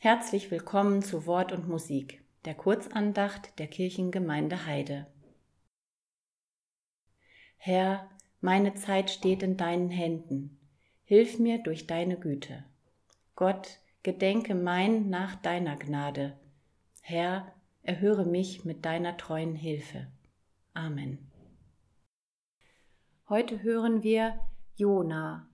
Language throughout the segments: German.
Herzlich willkommen zu Wort und Musik, der Kurzandacht der Kirchengemeinde Heide. Herr, meine Zeit steht in deinen Händen. Hilf mir durch deine Güte. Gott, gedenke mein nach deiner Gnade. Herr, erhöre mich mit deiner treuen Hilfe. Amen. Heute hören wir Jona,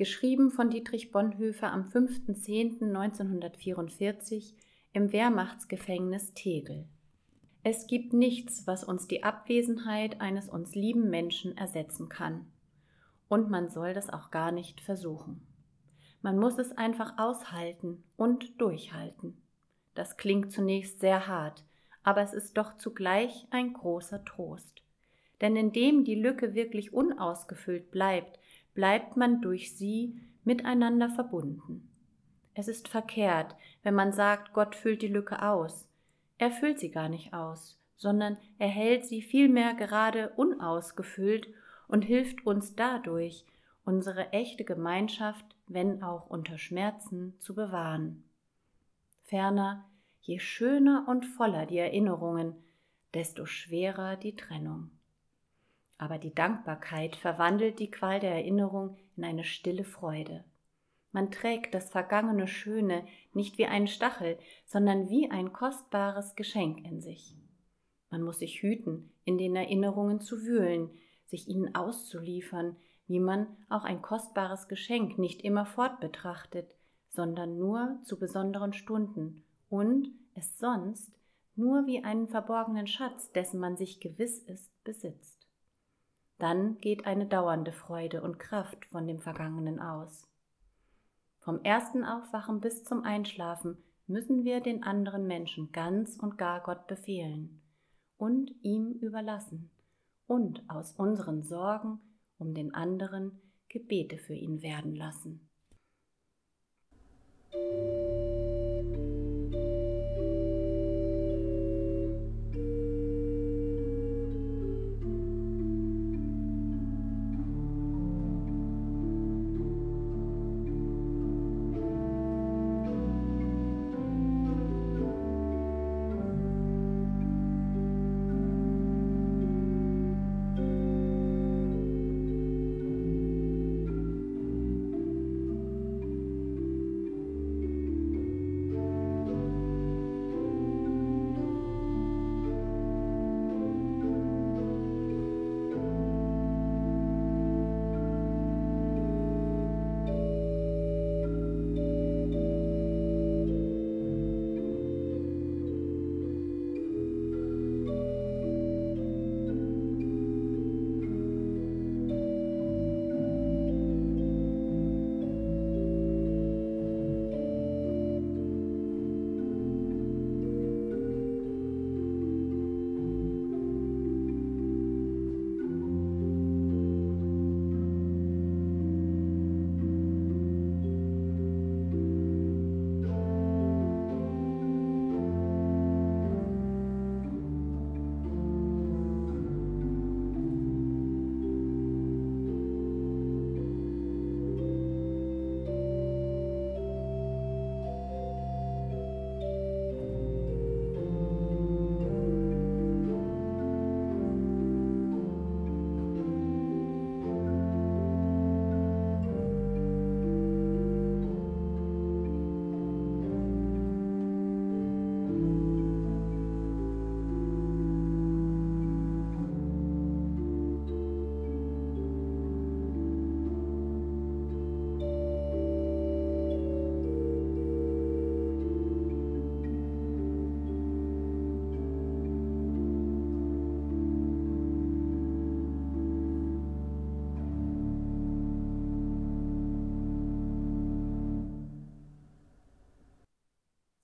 geschrieben von Dietrich Bonhoeffer am 5.10.1944 im Wehrmachtsgefängnis Tegel. Es gibt nichts, was uns die Abwesenheit eines uns lieben Menschen ersetzen kann. Und man soll das auch gar nicht versuchen. Man muss es einfach aushalten und durchhalten. Das klingt zunächst sehr hart, aber es ist doch zugleich ein großer Trost. Denn indem die Lücke wirklich unausgefüllt bleibt, bleibt man durch sie miteinander verbunden. Es ist verkehrt, wenn man sagt, Gott füllt die Lücke aus. Er füllt sie gar nicht aus, sondern er hält sie vielmehr gerade unausgefüllt und hilft uns dadurch, unsere echte Gemeinschaft, wenn auch unter Schmerzen, zu bewahren. Ferner, je schöner und voller die Erinnerungen, desto schwerer die Trennung. Aber die Dankbarkeit verwandelt die Qual der Erinnerung in eine stille Freude. Man trägt das vergangene Schöne nicht wie einen Stachel, sondern wie ein kostbares Geschenk in sich. Man muss sich hüten, in den Erinnerungen zu wühlen, sich ihnen auszuliefern, wie man auch ein kostbares Geschenk nicht immerfort betrachtet, sondern nur zu besonderen Stunden und es sonst nur wie einen verborgenen Schatz, dessen man sich gewiss ist, besitzt dann geht eine dauernde Freude und Kraft von dem Vergangenen aus. Vom ersten Aufwachen bis zum Einschlafen müssen wir den anderen Menschen ganz und gar Gott befehlen und ihm überlassen und aus unseren Sorgen um den anderen Gebete für ihn werden lassen.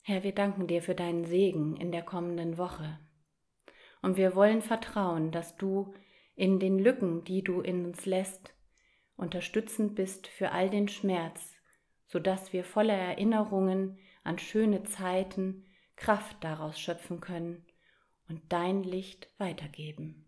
Herr, wir danken dir für deinen Segen in der kommenden Woche. Und wir wollen vertrauen, dass du in den Lücken, die du in uns lässt, unterstützend bist für all den Schmerz, so dass wir voller Erinnerungen an schöne Zeiten Kraft daraus schöpfen können und dein Licht weitergeben.